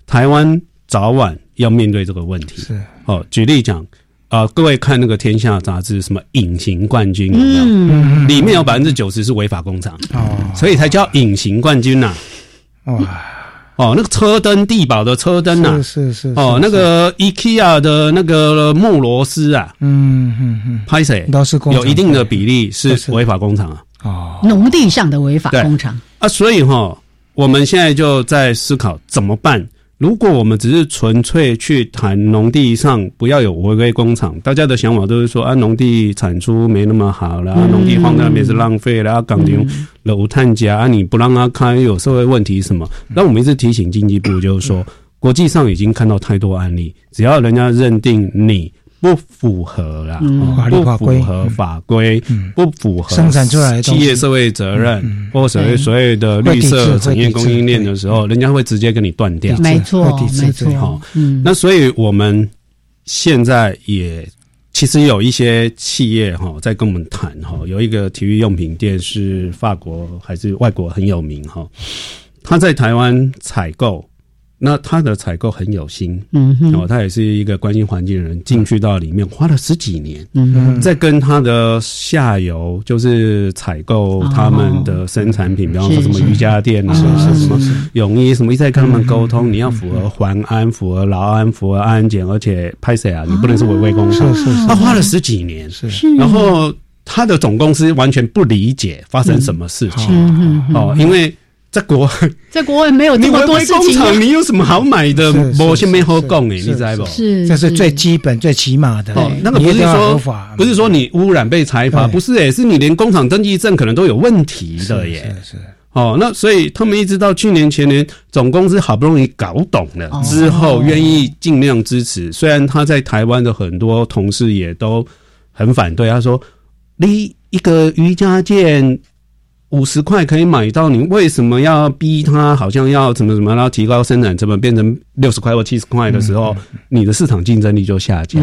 台湾早晚要面对这个问题。是哦，举例讲，啊，各位看那个《天下》杂志，什么隐形冠军有没有？里面有百分之九十是违法工厂哦，所以才叫隐形冠军呐。哇！哦，那个车灯地堡的车灯呐，是是是。哦，那个 IKEA 的那个木螺丝啊，嗯嗯嗯，拍谁？都是有一定的比例是违法工厂啊。哦，农地上的违法工厂。啊，所以哈，我们现在就在思考怎么办。如果我们只是纯粹去谈农地上不要有违规工厂，大家的想法都是说啊，农地产出没那么好啦，农地放在那边是浪费啦，港牛楼探家啊，你不让他开有社会问题什么？那我们一直提醒经济部，就是说国际上已经看到太多案例，只要人家认定你不符合啦，不符合法规，不符合生产出来企业社会责任，或所谓所谓的绿色产业供应链的时候，人家会直接跟你断掉。没错，没错。好，那所以我们现在也其实有一些企业哈在跟我们谈哈，有一个体育用品店是法国还是外国很有名哈，他在台湾采购。那他的采购很有心，嗯，哦，他也是一个关心环境的人，进去到里面花了十几年，嗯，在跟他的下游就是采购他们的生产品，比方说什么瑜伽垫啊，什么泳衣什么，一再跟他们沟通，你要符合环安、符合劳安、符合安检，而且拍谁啊？你不能是违规工厂，是是，他花了十几年，是，然后他的总公司完全不理解发生什么事情，哦，因为。在国外，在国外没有那么多事情。你有什么好买的？我先没好供哎，你知道不？是，这是最基本、最起码的。哦，那个不是说不是说你污染被裁罚，不是哎，是你连工厂登记证可能都有问题的耶。是。哦，那所以他们一直到去年前年，总公司好不容易搞懂了之后，愿意尽量支持。虽然他在台湾的很多同事也都很反对，他说：“你一个瑜伽垫。”五十块可以买到，你为什么要逼他？好像要怎么怎么，然后提高生产成本，变成六十块或七十块的时候，你的市场竞争力就下降。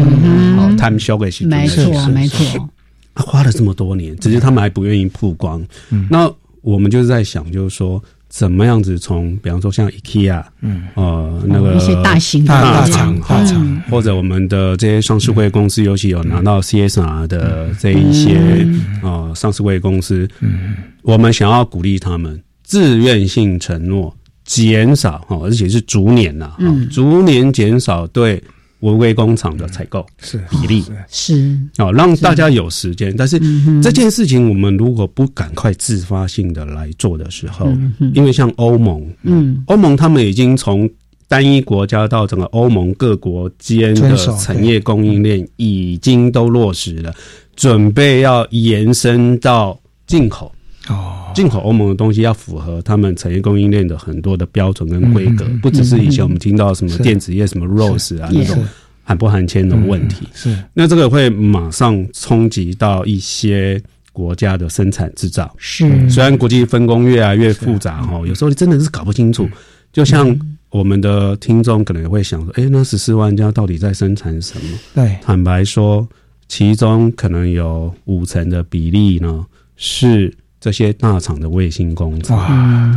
好，他们销给谁？没错，没错。他花了这么多年，只是他们还不愿意曝光。那我们就是在想，就是说。怎么样子从，比方说像 IKEA，嗯，呃，那个一些大型的大厂，大厂，或者我们的这些上市会公司，尤其有拿到 CSR 的这一些呃上市会公司，嗯，我们想要鼓励他们自愿性承诺减少哈，而且是逐年呐，嗯，逐年减少对。违规工厂的采购是比例。是。哦，让大家有时间。但是这件事情，我们如果不赶快自发性的来做的时候，因为像欧盟，嗯，欧盟他们已经从单一国家到整个欧盟各国间的产业供应链已经都落实了，准备要延伸到进口。哦，进口欧盟的东西要符合他们产业供应链的很多的标准跟规格，不只是以前我们听到什么电子业、什么 Rose 啊那种含不含铅的问题。是，那这个会马上冲击到一些国家的生产制造。是，虽然国际分工越来越复杂哦，有时候真的是搞不清楚。就像我们的听众可能也会想说，哎，那十四万家到底在生产什么？对，坦白说，其中可能有五成的比例呢是。这些大厂的卫星工厂，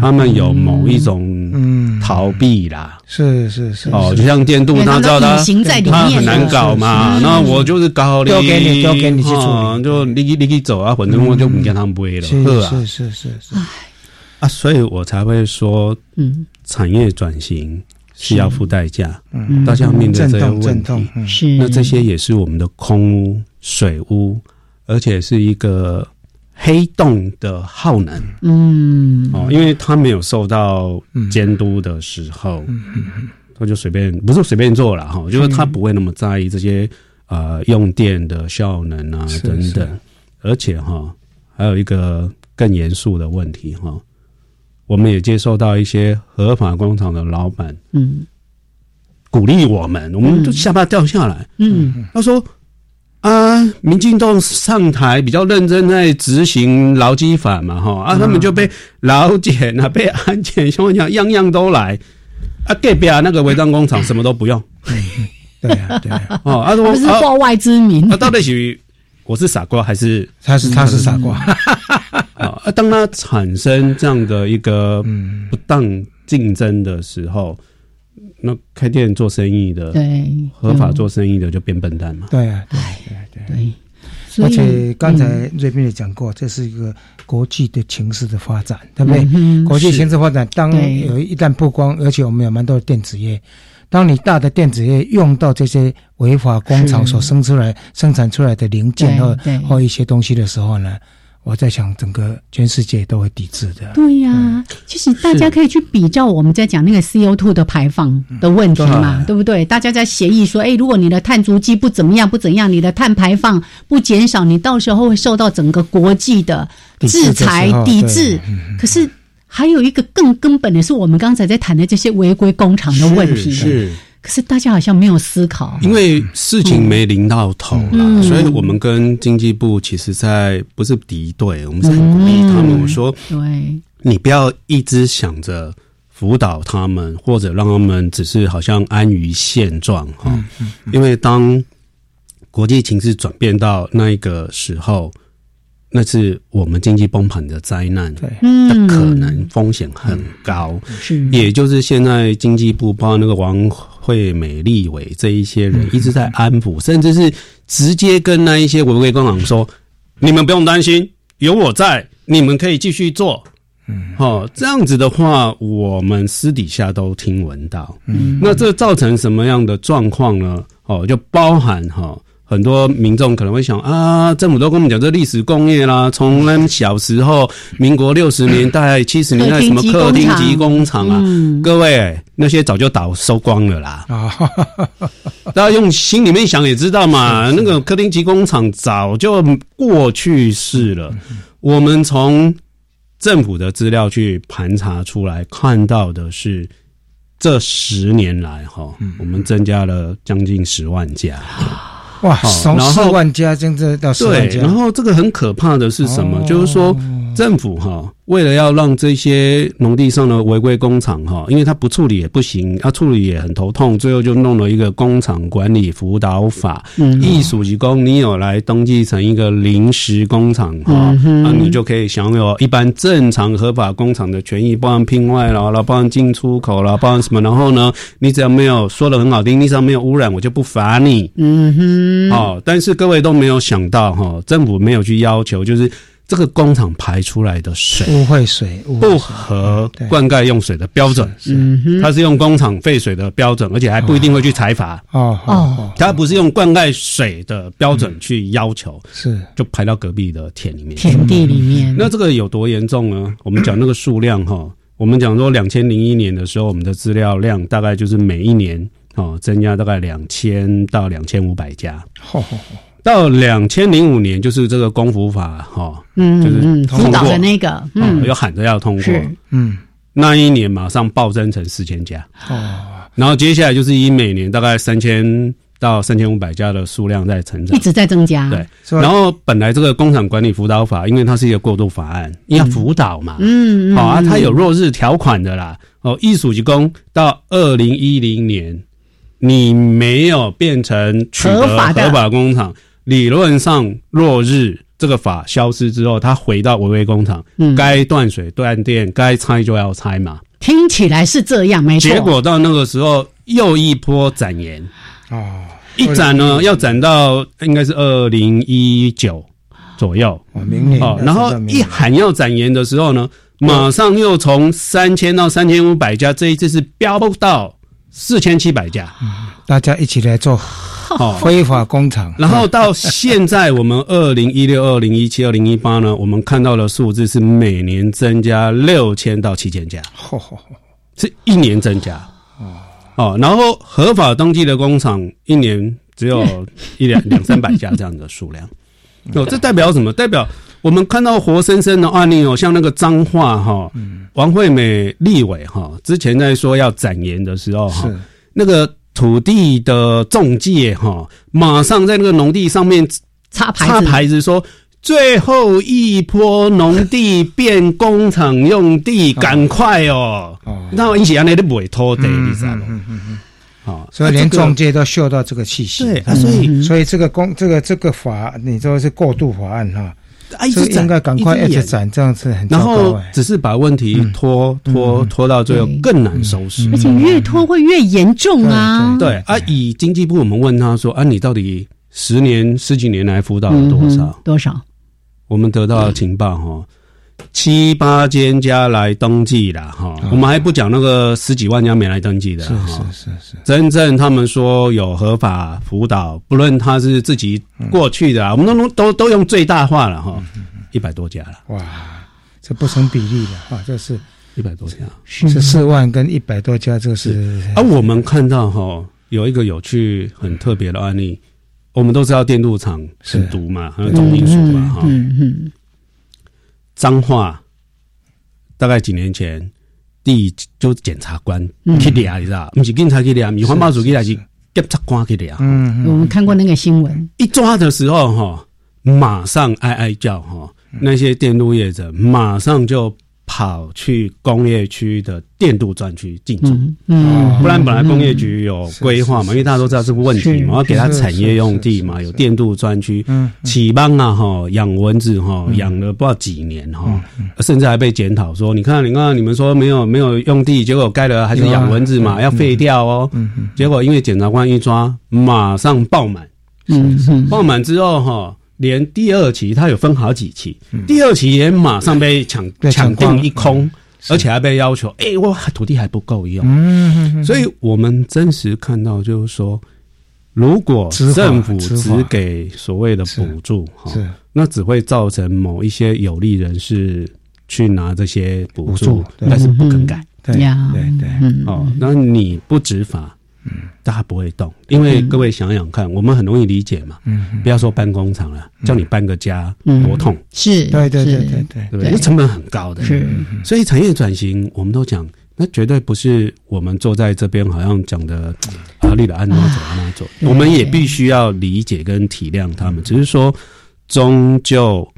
他们有某一种逃避啦，是是是哦，就像电镀，他知道他他很难搞嘛，那我就是搞你，丢给你，丢给你去处理，就你你你走啊，反正我就不跟他们背了，是是是是是，啊，所以我才会说，嗯，产业转型是。要付代价，嗯，大家要面对这些问题，是。那这些也是我们的空屋、水屋，而且是一个。黑洞的耗能，嗯，哦，因为他没有受到监督的时候，嗯嗯他就随便，不是随便做了哈，就是他不会那么在意这些呃用电的效能啊等等，而且哈，还有一个更严肃的问题哈，我们也接受到一些合法工厂的老板，嗯，鼓励我们，我们就下巴掉下来，嗯，他说。啊，民进党上台比较认真在执行劳基法嘛，哈啊，他们就被劳检啊，被安检，像我讲，样样都来。啊，隔壁啊那个违章工厂什么都不用。对啊，对啊。*laughs* 哦，啊，不是报外之民。那到底是我是傻瓜还是他是他是傻瓜？*laughs* 啊，当他产生这样的一个不当竞争的时候。那开店做生意的，对合法做生意的就变笨蛋嘛？对啊，对对对。而且刚才瑞斌也讲过，这是一个国际的情势的发展，对不对？国际形势发展，当有一旦曝光，而且我们有蛮多的电子业，当你大的电子业用到这些违法工厂所生出来、生产出来的零件或或一些东西的时候呢？我在想，整个全世界都会抵制的。对呀，其实大家可以去比较，我们在讲那个 CO2 的排放的问题嘛，对不对？大家在协议说，哎，如果你的碳足迹不怎么样，不怎样，你的碳排放不减少，你到时候会受到整个国际的制裁抵制。可是还有一个更根本的是，我们刚才在谈的这些违规工厂的问题。是。可是大家好像没有思考，因为事情没临到头了，所以我们跟经济部其实在不是敌对，我们是很鼓励他们。我说，对，你不要一直想着辅导他们，或者让他们只是好像安于现状哈。因为当国际情势转变到那一个时候。那是我们经济崩盘的灾难，对，的可能风险很高。是，也就是现在经济部包括那个王惠美、立伟这一些人一直在安抚，甚至是直接跟那一些违规工厂说：“你们不用担心，有我在，你们可以继续做。”嗯，好，这样子的话，我们私底下都听闻到。嗯，那这造成什么样的状况呢？哦，就包含哈。很多民众可能会想啊，政府都跟我们讲这历史工业啦，从那小时候，民国六十年代、七十年代什么客厅级工厂啊，各位那些早就倒收光了啦。*laughs* 大家用心里面想也知道嘛，那个客厅级工厂早就过去式了。我们从政府的资料去盘查出来，看到的是这十年来哈，我们增加了将近十万家。哇，从四万家真的到十万家，然后这个很可怕的是什么？就是说政府哈。为了要让这些农地上的违规工厂哈，因为它不处理也不行，他处理也很头痛，最后就弄了一个工厂管理辅导法。嗯，艺术及工，你有来登记成一个临时工厂哈，那你就可以享有一般正常合法工厂的权益，包含聘外了，了包含进出口了，包含什么？然后呢，你只要没有说的很好听，你只要没有污染，我就不罚你。嗯哼，哦，但是各位都没有想到哈，政府没有去要求，就是。这个工厂排出来的水污秽水不合灌溉用水的标准，嗯，它是用工厂废水的标准，而且还不一定会去采伐哦哦，它不是用灌溉水的标准去要求，是。就排到隔壁的田里面。田地里面。那这个有多严重呢？我们讲那个数量哈，我们讲说两千零一年的时候，我们的资料量大概就是每一年哦增加大概两千到两千五百家。到两千零五年，就是这个公服法哈，嗯，就是辅导的那个，嗯，有喊着要通过，嗯，那一年马上暴增成四千家，哦，然后接下来就是以每年大概三千到三千五百家的数量在成长，一直在增加，对，然后本来这个工厂管理辅导法，因为它是一个过渡法案，要辅导嘛，嗯，好啊，它有弱日条款的啦，哦，艺术及工到二零一零年，你没有变成合法的。合法工厂。理论上，落日这个法消失之后，它回到违规工厂，该断水断电，该拆就要拆嘛。听起来是这样，没错。结果到那个时候又一波展延啊，一展呢要展到应该是二零一九左右，明年哦。然后一喊要展延的时候呢，马上又从三千到三千五百家，这一次是飙到四千七百家，大家一起来做。哦，非法工厂。然后到现在，我们 *laughs* 二零一六、二零一七、二零一八呢，我们看到的数字是每年增加六千到七千家，是一年增加。哦哦，然后合法登记的工厂一年只有一两两三百家这样的数量。*laughs* 哦，这代表什么？代表我们看到活生生的案例哦，像那个脏话哈，王惠美立委哈，之前在说要展言的时候哈，那个。土地的中介哈，马上在那个农地上面插牌插牌子说，最后一波农地变工厂用地，赶快哦！那一起安尼都不会拖地，你知道吗？好，所以连中介都嗅到这个气息。对，所以所以这个公这个这个法，你说是过渡法案哈。所以应该赶快一直斩，这样子很然后只是把问题拖拖拖到最后更难收拾，而且越拖会越严重啊！对啊，以经济部我们问他说啊，你到底十年十几年来辅导了多少？多少？我们得到的情报哈。七八千家来登记了哈，我们还不讲那个十几万家没来登记的，是是是是，真正他们说有合法辅导，不论他是自己过去的，我们都都都用最大化了哈，一百多家了，哇，这不成比例的啊，这是一百多家，十四万跟一百多家，这是。而我们看到哈，有一个有趣很特别的案例，我们都知道电镀厂是。毒嘛，还有重金属嘛，哈。脏话，大概几年前地就检察官去抓，你知道？不是警察去抓，是环保署去抓是检察官去抓。嗯，我们看过那个新闻，一抓的时候哈，马上哀哀叫哈，那些电路业者马上就。跑去工业区的电镀专区进驻，嗯，不然本来工业局有规划嘛，因为大家都知道这个问题嘛，要给他产业用地嘛，有电镀专区，嗯，起邦啊哈，养蚊子哈，养了不知道几年哈，甚至还被检讨说，你看你看你们说没有没有用地，结果盖了还是养蚊子嘛，要废掉哦，结果因为检察官一抓，马上爆满，嗯，爆满之后哈。连第二期，它有分好几期，第二期也马上被抢抢定一空，而且还被要求，哎，我土地还不够用。嗯，所以我们真实看到就是说，如果政府只给所谓的补助，哈，那只会造成某一些有利人士去拿这些补助，但是不肯改。对对对，哦，那你不执法。嗯，大家不会动，因为各位想想看，我们很容易理解嘛。嗯，不要说搬工厂了，叫你搬个家，多痛。是，对对对对对，对不对？成本很高的。是，所以产业转型，我们都讲，那绝对不是我们坐在这边好像讲的啊，立了安哪走按哪走。我们也必须要理解跟体谅他们，只是说，终究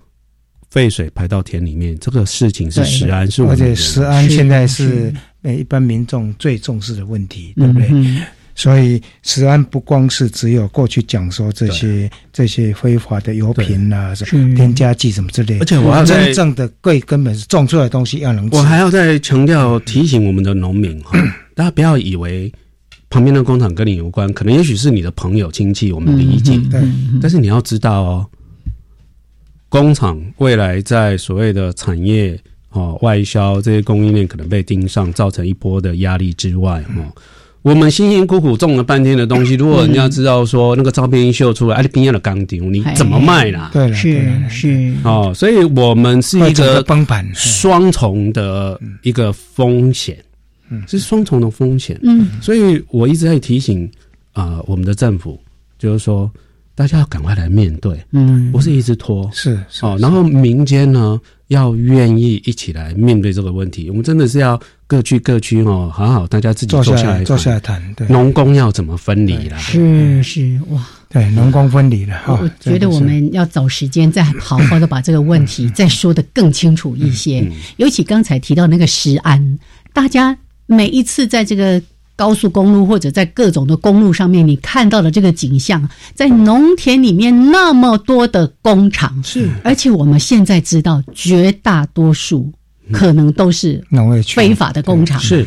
废水排到田里面，这个事情是食安，是而且食安现在是。一般民众最重视的问题，对不对？所以，食安不光是只有过去讲说这些这些非法的油品啊、添加剂什么之类，而且我要真正的最根本是种出来的东西要能。我还要再强调提醒我们的农民哈，大家不要以为旁边的工厂跟你有关，可能也许是你的朋友亲戚，我们理解。对，但是你要知道哦，工厂未来在所谓的产业。哦，外销这些供应链可能被盯上，造成一波的压力之外，哈，我们辛辛苦苦种了半天的东西，如果人家知道说那个照片一秀出来，哎，你边上的钢钉，你怎么卖啦？对，是是。哦，所以我们是一个崩盘双重的一个风险，嗯，是双重的风险，嗯，所以我一直在提醒啊，我们的政府就是说，大家要赶快来面对，嗯，不是一直拖，是哦，然后民间呢？要愿意一起来面对这个问题，我们真的是要各区各区哦，好好大家自己坐下来坐下来谈。对，农工要怎么分离啦？是是哇，对，农工分离了。我觉得我们要找时间再 *coughs* 好好的把这个问题再说的更清楚一些。尤其刚才提到那个食安，大家每一次在这个。高速公路或者在各种的公路上面，你看到的这个景象，在农田里面那么多的工厂，是，而且我们现在知道，绝大多数可能都是非法的工厂，是，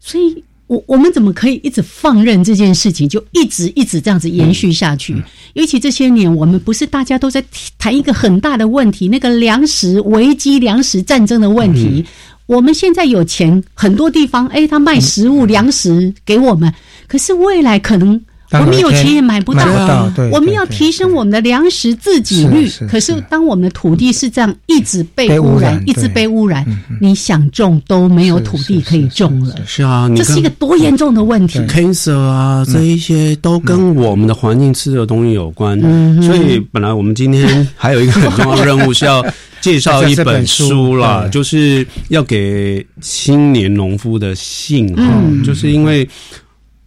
所以我我们怎么可以一直放任这件事情，就一直一直这样子延续下去？尤其这些年，我们不是大家都在谈一个很大的问题，那个粮食危机、粮食战争的问题。我们现在有钱，很多地方，哎，他卖食物、粮食给我们，可是未来可能。我们有钱也买不到，我们要提升我们的粮食自给率。可是，当我们的土地是这样一直被污染，一直被污染，你想种都没有土地可以种了。是啊，这是一个多严重的问题。cancer 啊，这一些都跟我们的环境吃的东西有关。所以，本来我们今天还有一个很重要的任务是要介绍一本书啦，就是要给青年农夫的信号，就是因为。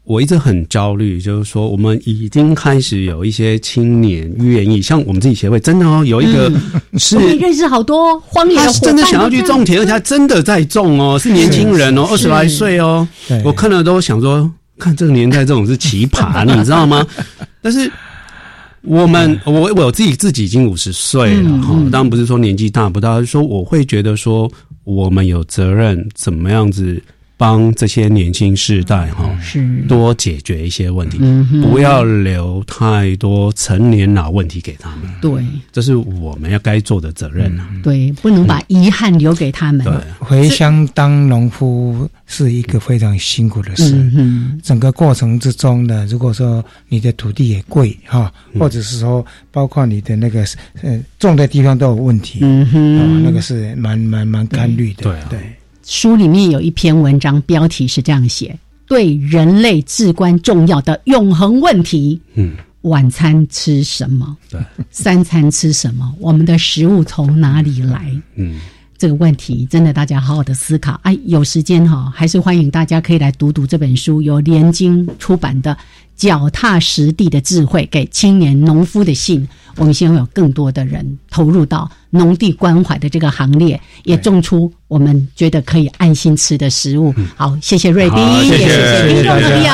我一直很焦虑，就是说，我们已经开始有一些青年愿意，像我们自己协会，真的哦，有一个是认识好多荒野的真的想要去种田，而且他真的在种哦，是。年轻人哦，二十来岁哦，我看了都想说，看这个年代这种是奇葩，*laughs* 你知道吗？但是我们，我我自己自己已经五十岁了哈，当然不是说年纪大不大，是说我会觉得说，我们有责任怎么样子。帮这些年轻世代哈，是多解决一些问题，不要留太多成年老问题给他们。对，这是我们要该做的责任啊。对，不能把遗憾留给他们。对，回乡当农夫是一个非常辛苦的事。嗯，整个过程之中呢，如果说你的土地也贵哈，或者是说包括你的那个呃种的地方都有问题，嗯哼，那个是蛮蛮蛮干虑的。对对。书里面有一篇文章，标题是这样写：“对人类至关重要的永恒问题。”嗯，晚餐吃什么？对，三餐吃什么？我们的食物从哪里来？嗯，这个问题，真的大家好好的思考。哎，有时间哈，还是欢迎大家可以来读读这本书，由联经出版的《脚踏实地的智慧：给青年农夫的信》。我们希望有更多的人投入到农地关怀的这个行列，也种出我们觉得可以安心吃的食物。好，谢谢瑞斌，谢谢听众朋友。